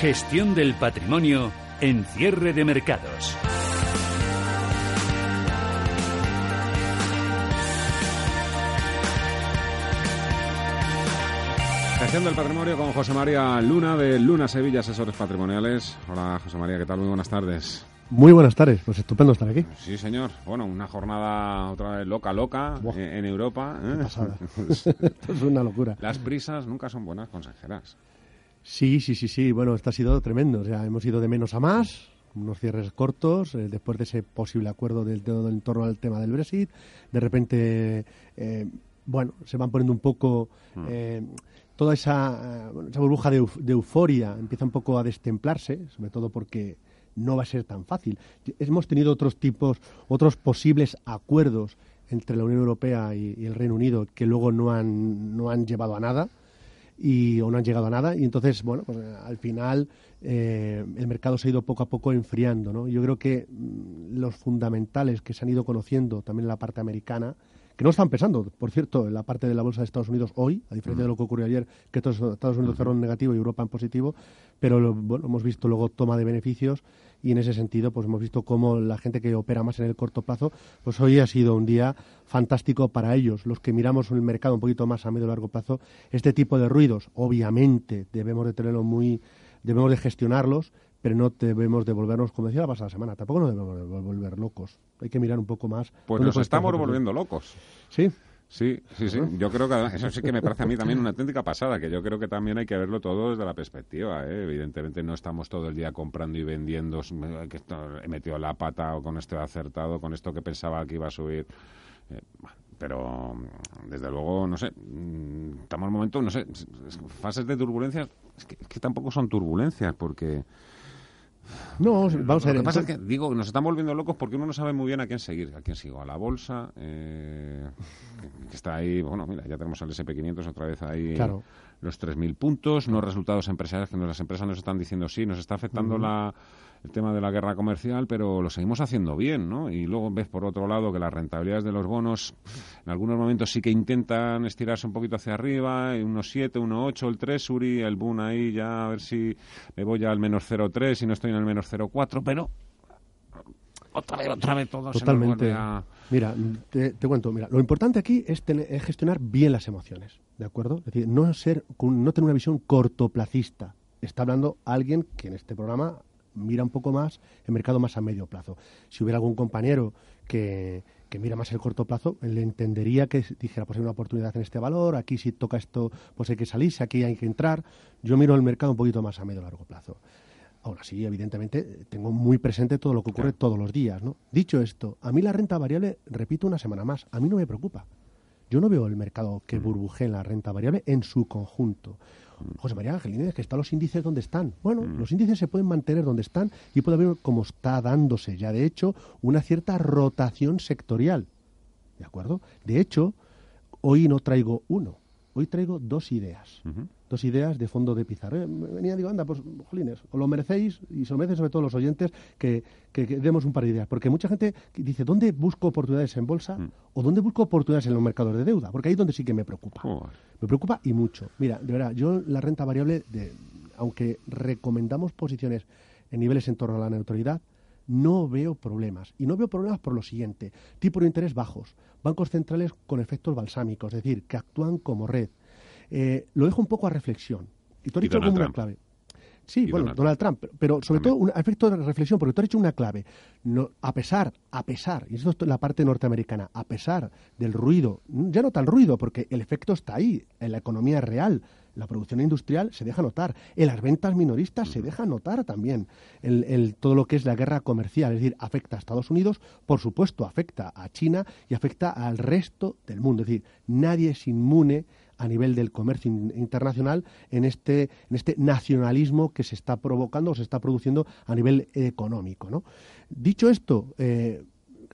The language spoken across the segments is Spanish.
Gestión del patrimonio en cierre de mercados. Gestión del patrimonio con José María Luna de Luna Sevilla Asesores Patrimoniales. Hola José María, ¿qué tal? Muy buenas tardes. Muy buenas tardes, pues estupendo estar aquí. Sí, señor. Bueno, una jornada otra vez loca, loca eh, en Europa. ¿eh? Pasada. Esto es una locura. Las prisas nunca son buenas consejeras. Sí, sí, sí, sí. Bueno, esto ha sido tremendo. O sea, hemos ido de menos a más, unos cierres cortos, eh, después de ese posible acuerdo del, del, en torno al tema del Brexit. De repente, eh, bueno, se van poniendo un poco... Mm. Eh, toda esa, esa burbuja de, euf de euforia empieza un poco a destemplarse, sobre todo porque no va a ser tan fácil. Hemos tenido otros tipos, otros posibles acuerdos entre la Unión Europea y, y el Reino Unido que luego no han, no han llevado a nada y o no han llegado a nada. Y entonces bueno pues al final eh, el mercado se ha ido poco a poco enfriando no yo creo que mmm, los fundamentales que se han ido conociendo también en la parte americana que no están pesando, por cierto, en la parte de la bolsa de Estados Unidos hoy, a diferencia de lo que ocurrió ayer, que Estados Unidos cerró en negativo y Europa en positivo, pero hemos visto luego toma de beneficios y en ese sentido pues hemos visto cómo la gente que opera más en el corto plazo, pues hoy ha sido un día fantástico para ellos. Los que miramos el mercado un poquito más a medio y largo plazo, este tipo de ruidos, obviamente, debemos de tenerlo muy, debemos de gestionarlos, pero no debemos devolvernos, como decía la pasada semana, tampoco nos debemos volver locos. Hay que mirar un poco más. Pues nos estamos volviendo locos. Sí. Sí, sí, sí. Yo creo que eso sí que me parece a mí también una auténtica pasada, que yo creo que también hay que verlo todo desde la perspectiva. ¿eh? Evidentemente no estamos todo el día comprando y vendiendo, que esto, he metido la pata o con esto he acertado, con esto que pensaba que iba a subir. Eh, pero desde luego, no sé, estamos en un momento, no sé, fases de turbulencia, es que, es que tampoco son turbulencias, porque... No, vamos a ver. Lo que pasa es que, digo, nos están volviendo locos porque uno no sabe muy bien a quién seguir. A quién sigo, a la bolsa, eh, que está ahí, bueno, mira, ya tenemos el SP500 otra vez ahí. Claro. Los 3.000 puntos, no resultados empresariales, que las empresas nos están diciendo sí, nos está afectando uh -huh. la, el tema de la guerra comercial, pero lo seguimos haciendo bien, ¿no? Y luego ves por otro lado que las rentabilidades de los bonos en algunos momentos sí que intentan estirarse un poquito hacia arriba, unos 7, 1,8 el Treasury, el Boon ahí ya a ver si me voy ya al menos 0,3 y no estoy en el menos 0,4, pero otra vez, otra vez todo Totalmente. se a... Mira, te, te, cuento, mira, lo importante aquí es, tener, es, gestionar bien las emociones, ¿de acuerdo? Es decir, no ser, no tener una visión cortoplacista. Está hablando alguien que en este programa mira un poco más el mercado más a medio plazo. Si hubiera algún compañero que, que mira más el corto plazo, le entendería que dijera, pues hay una oportunidad en este valor, aquí si toca esto, pues hay que salirse, aquí hay que entrar. Yo miro el mercado un poquito más a medio largo plazo. Ahora sí, evidentemente, tengo muy presente todo lo que ocurre claro. todos los días. ¿no? Dicho esto, a mí la renta variable, repito una semana más, a mí no me preocupa. Yo no veo el mercado que burbujee en la renta variable en su conjunto. José María Angelínez, que están los índices donde están. Bueno, mm. los índices se pueden mantener donde están y puede haber, como está dándose ya, de hecho, una cierta rotación sectorial. ¿De acuerdo? De hecho, hoy no traigo uno, hoy traigo dos ideas. Uh -huh. Dos ideas de fondo de pizarra. Eh, venía, digo, anda, pues, jolines, os lo merecéis y se lo merecen sobre todo los oyentes que, que, que, demos un par de ideas. Porque mucha gente dice, ¿dónde busco oportunidades en bolsa mm. o dónde busco oportunidades en los mercados de deuda? Porque ahí es donde sí que me preocupa. Oh. Me preocupa y mucho. Mira, de verdad, yo la renta variable, de, aunque recomendamos posiciones en niveles en torno a la neutralidad, no veo problemas. Y no veo problemas por lo siguiente. Tipos de interés bajos, bancos centrales con efectos balsámicos, es decir, que actúan como red. Eh, lo dejo un poco a reflexión. Y tú has dicho como una clave. Sí, bueno, Donald, Donald Trump, pero sobre También. todo un efecto de reflexión, porque tú has dicho una clave. No, a pesar, a pesar, y esto es la parte norteamericana, a pesar del ruido, ya no tan ruido, porque el efecto está ahí, en la economía real, la producción industrial se deja notar, en las ventas minoristas se deja notar también, el, el, todo lo que es la guerra comercial, es decir, afecta a Estados Unidos, por supuesto afecta a China y afecta al resto del mundo, es decir, nadie es inmune a nivel del comercio internacional en este, en este nacionalismo que se está provocando o se está produciendo a nivel económico. ¿no? Dicho esto, eh,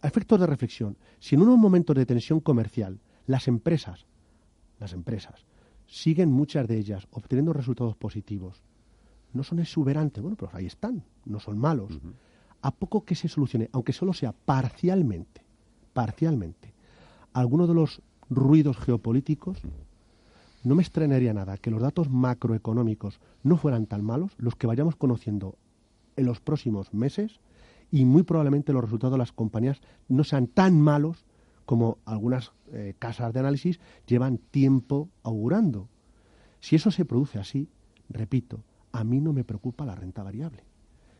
a efectos de reflexión, si en unos momentos de tensión comercial las empresas, las empresas, siguen muchas de ellas obteniendo resultados positivos, no son exuberantes, bueno, pero ahí están, no son malos. Uh -huh. A poco que se solucione, aunque solo sea parcialmente, parcialmente, alguno de los ruidos geopolíticos, no me extrañaría nada que los datos macroeconómicos no fueran tan malos, los que vayamos conociendo en los próximos meses, y muy probablemente los resultados de las compañías no sean tan malos como algunas eh, casas de análisis llevan tiempo augurando. Si eso se produce así, repito, a mí no me preocupa la renta variable.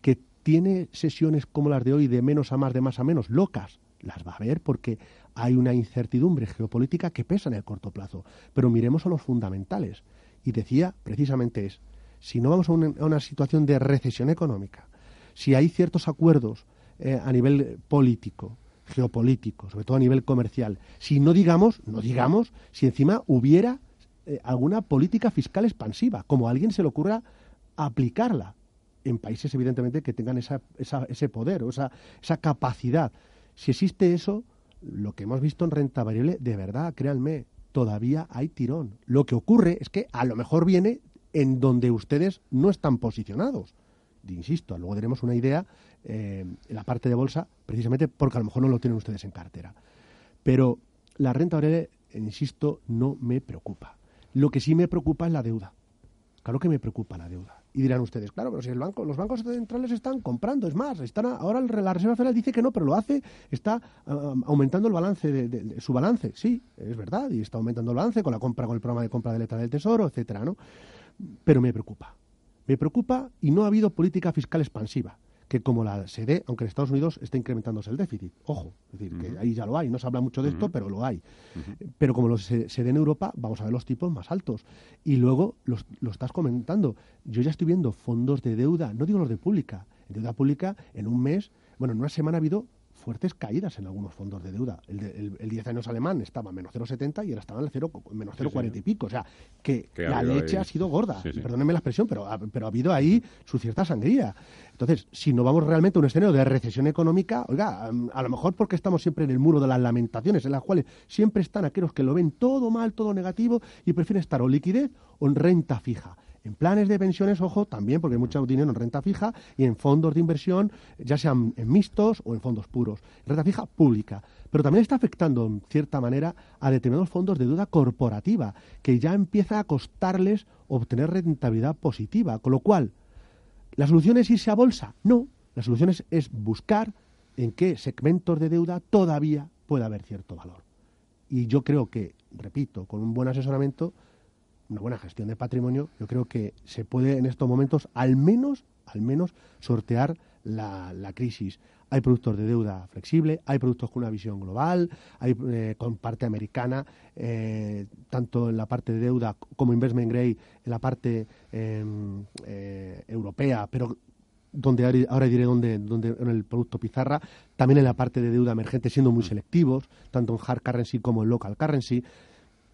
Que tiene sesiones como las de hoy de menos a más, de más a menos, locas, las va a ver porque hay una incertidumbre geopolítica que pesa en el corto plazo. Pero miremos a los fundamentales. Y decía precisamente es, si no vamos a una, situación de recesión económica, si hay ciertos acuerdos eh, a nivel político, geopolítico, sobre todo a nivel comercial, si no digamos, no digamos, si encima hubiera eh, alguna política fiscal expansiva, como a alguien se le ocurra aplicarla en países evidentemente que tengan esa, ese poder o esa, esa capacidad. Si existe eso, lo que hemos visto en renta variable, de verdad, créanme, todavía hay tirón. Lo que ocurre es que a lo mejor viene en donde ustedes no están posicionados. insisto, luego tenemos una idea eh, en la parte de bolsa, precisamente porque a lo mejor no lo tienen ustedes en cartera. Pero la renta variable, insisto, no me preocupa. Lo que sí me preocupa es la deuda. Claro que me preocupa la deuda. Y dirán ustedes, claro, pero si el banco, los bancos centrales están comprando, es más, están ahora la Reserva Federal dice que no, pero lo hace, está um, aumentando el balance de, su balance, sí, es verdad, y está aumentando el balance con la compra, con el programa de compra de letra del Tesoro, etcétera, ¿no? Pero me preocupa, me preocupa y no ha habido política fiscal expansiva que como la sede, aunque en Estados Unidos está incrementándose el déficit. Ojo, es decir, que ahí ya lo hay, no se habla mucho de esto, pero lo hay. Pero como lo se, se, en Europa, vamos a ver los tipos más altos. Y luego los, lo estás comentando. Yo ya estoy viendo fondos de deuda, no digo los de pública, deuda pública en un mes, bueno, en una semana ha habido fuertes caídas en algunos fondos de deuda. El, el, 10 años alemán estaba en menos 0,70 y ahora estaba en el 0, menos 0,40 y pico. O sea, que, la leche ha sido gorda. Perdónenme la expresión, pero ha, pero ha habido ahí su cierta sangría. Entonces, si no vamos realmente a un escenario de recesión económica, oiga, a lo mejor porque estamos siempre en el muro de las lamentaciones, en las cuales siempre están aquellos que lo ven todo mal, todo negativo y prefieren estar o liquidez o en renta fija. En planes de pensiones, ojo, también, porque hay mucho dinero en renta fija y en fondos de inversión, ya sean en mixtos o en fondos puros. Renta fija pública. Pero también está afectando, en cierta manera, a determinados fondos de deuda corporativa, que ya empieza a costarles obtener rentabilidad positiva. Con lo cual, ¿la solución es irse a bolsa? No. La solución es, es buscar en qué segmentos de deuda todavía puede haber cierto valor. Y yo creo que, repito, con un buen asesoramiento una buena gestión de patrimonio, yo creo que se puede en estos momentos al menos, al menos sortear la, crisis. Hay productos de deuda flexible, hay productos con una visión global, hay eh, con parte americana, eh, tanto en la parte de deuda como investment grade, en la parte em, eh, europea, pero donde ahora diré dónde, donde en el producto pizarra, también en la parte de deuda emergente, siendo muy selectivos, tanto en hard currency como en local currency.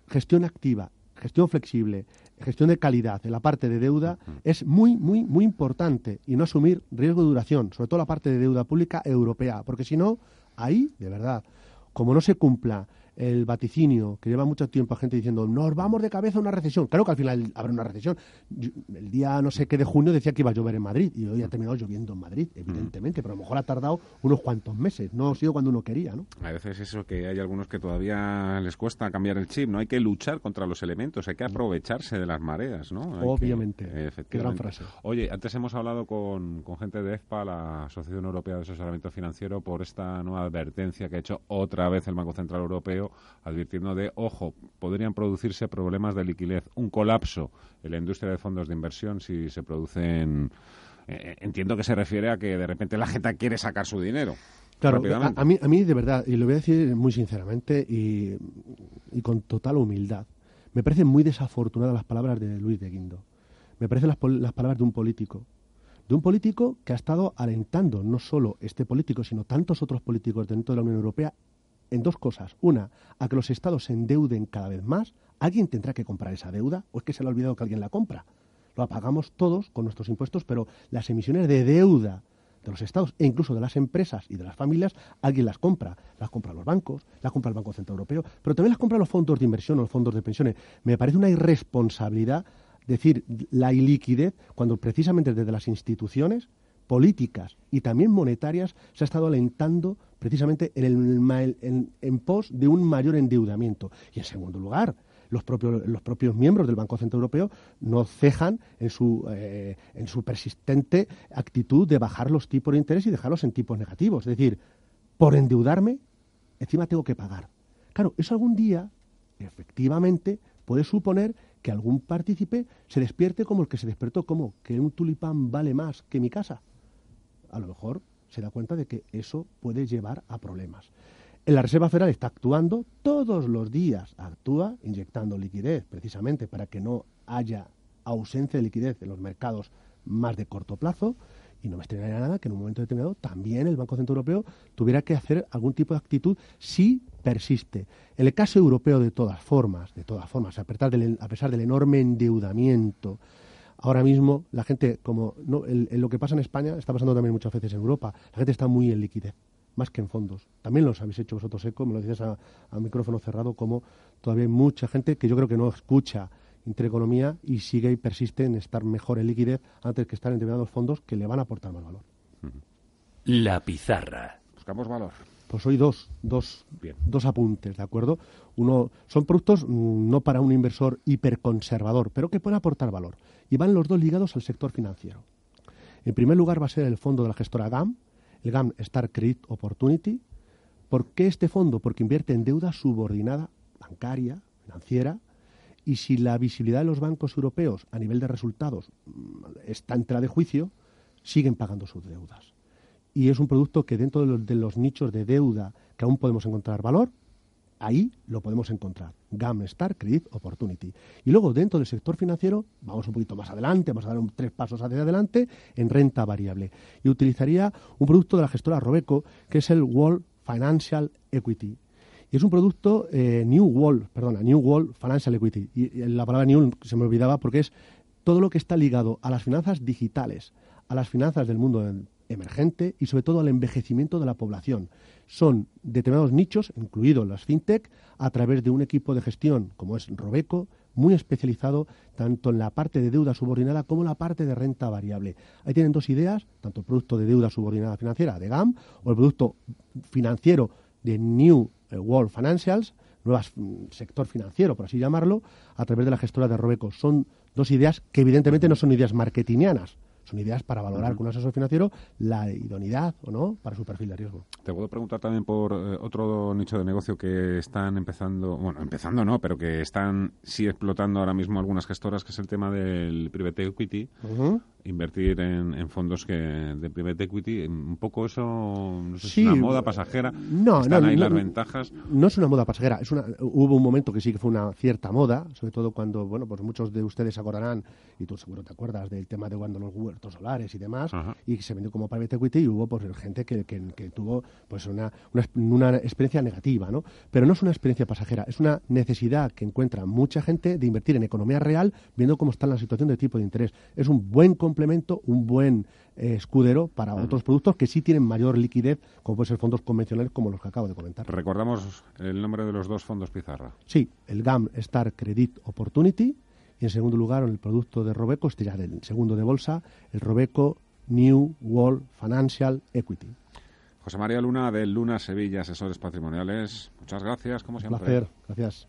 Gestión activa gestión flexible, gestión de calidad en la parte de deuda es muy, muy, muy importante y no asumir riesgo de duración, sobre todo la parte de deuda pública europea, porque si no, ahí, de verdad, como no se cumpla el vaticinio que lleva mucho tiempo a gente diciendo nos vamos de cabeza a una recesión. Claro que al final habrá una recesión. el día no sé qué de junio decía que iba a llover en Madrid y hoy ha terminado lloviendo en Madrid, evidentemente, pero a lo mejor ha tardado unos cuantos meses, no ha sido cuando uno quería, ¿no? A veces eso que hay algunos que todavía les cuesta cambiar el chip, no hay que luchar contra los elementos, hay que aprovecharse de las mareas, ¿no? Obviamente. Qué gran frase. Oye, antes hemos hablado con, con gente de EFPA, la Asociación Europea de Asesoramiento Financiero, por esta nueva advertencia que ha hecho otra vez el Banco Central Europeo advirtiendo de, ojo, podrían producirse problemas de liquidez, un colapso en la industria de fondos de inversión si se producen... Eh, entiendo que se refiere a que de repente la gente quiere sacar su dinero. Claro, a, mí, a mí de verdad, y lo voy a decir muy sinceramente y, y con total humildad, me parecen muy desafortunadas las palabras de Luis de Guindo. Me parecen las, las palabras de un político de un político que ha estado alentando no solo este político, sino tantos otros políticos dentro de la Unión Europea en dos cosas. Una, a que los estados se endeuden cada vez más. ¿Alguien tendrá que comprar esa deuda o es que se le ha olvidado que alguien la compra? Lo pagamos todos con nuestros impuestos, pero las emisiones de deuda de los estados e incluso de las empresas y de las familias, alguien las compra. Las compra los bancos, las compra el Banco Central Europeo, pero también las compra los fondos de inversión o los fondos de pensiones. Me parece una irresponsabilidad decir la iliquidez cuando precisamente desde las instituciones políticas y también monetarias se ha estado alentando precisamente en, el, en, pos de un mayor endeudamiento. Y en segundo lugar, los propios, los propios miembros del Banco Central Europeo no cejan en su, eh, en su persistente actitud de bajar los tipos de interés y dejarlos en tipos negativos. Es decir, por endeudarme, encima tengo que pagar. Claro, eso algún día, efectivamente, puede suponer que algún partícipe se despierte como el que se despertó, como que un tulipán vale más que mi casa. A lo mejor se da cuenta de que eso puede llevar a problemas. En la Reserva Federal está actuando todos los días, actúa inyectando liquidez precisamente para que no haya ausencia de liquidez en los mercados más de corto plazo y no me extrañaría nada que en un momento determinado también el Banco Central Europeo tuviera que hacer algún tipo de actitud si persiste. En el caso europeo, de todas formas, de todas formas, a pesar del, a pesar del enorme endeudamiento, ahora mismo la gente, como no, lo que pasa en España, está pasando también muchas veces en Europa, la gente está muy en liquidez más que en fondos. También los habéis hecho vosotros eco, me lo dices a, a micrófono cerrado, como todavía hay mucha gente que yo creo que no escucha Intereconomía y sigue y persiste en estar mejor en liquidez antes que estar en determinados fondos que le van a aportar más valor. La pizarra. Buscamos valor. Pues hoy dos, dos, dos apuntes, ¿de acuerdo? Uno, son productos mm, no para un inversor hiperconservador, pero que pueden aportar valor. Y van los dos ligados al sector financiero. En primer lugar va a ser el fondo de la gestora GAM, el GAM Star Credit Opportunity. ¿Por qué este fondo? Porque invierte en deuda subordinada, bancaria, financiera, y si la visibilidad de los bancos europeos a nivel de resultados mm, está en tela de juicio, siguen pagando sus deudas. Y es un producto que dentro de los, nichos de deuda que aún podemos encontrar valor, ahí lo podemos encontrar. GAM Star Credit Opportunity. Y luego dentro del sector financiero, vamos un poquito más adelante, vamos a dar tres pasos hacia adelante, en renta variable. Y utilizaría un producto de la gestora Robeco, que es el World Financial Equity. Y es un producto eh, New World, perdona, New World Financial Equity. Y, la palabra New se me olvidaba porque es todo lo que está ligado a las finanzas digitales, a las finanzas del mundo emergente y sobre todo al envejecimiento de la población. Son determinados nichos, incluidos las fintech, a través de un equipo de gestión como es Robeco, muy especializado tanto en la parte de deuda subordinada como en la parte de renta variable. Ahí tienen dos ideas, tanto el producto de deuda subordinada financiera de GAM o el producto financiero de New World Financials, nuevas mm, sector financiero, por así llamarlo, a través de la gestora de Robeco. Son dos ideas que evidentemente no son ideas marketingianas, son ideas para valorar con un asesor financiero la idoneidad o no para su perfil de riesgo. Te puedo preguntar también por eh, otro nicho de negocio que están empezando, bueno, empezando no, pero que están sí explotando ahora mismo algunas gestoras, que es el tema del private equity invertir en, fondos que de private equity. Un poco eso, no sé si es una moda pasajera. No, Están no, ahí las ventajas. No es una moda pasajera. Es una, hubo un momento que sí que fue una cierta moda, sobre todo cuando, bueno, pues muchos de ustedes acordarán, y tú seguro te acuerdas del tema de cuando los huertos solares y demás, y se vendió como private equity y hubo pues gente que, que, tuvo pues una, una, una experiencia negativa, ¿no? Pero no es una experiencia pasajera, es una necesidad que encuentra mucha gente de invertir en economía real viendo cómo está la situación de tipo de interés. Es un buen complemento, un buen eh, escudero para otros productos que sí tienen mayor liquidez, como pueden ser fondos convencionales como los que acabo de comentar. Recordamos el nombre de los dos fondos Pizarra. Sí, el GAM Star Credit Opportunity y en segundo lugar el producto de Robeco, este ya del segundo de bolsa, el Robeco New World Financial Equity. José María Luna de Luna Sevilla, asesores patrimoniales. Muchas gracias, como siempre. Un placer, gracias.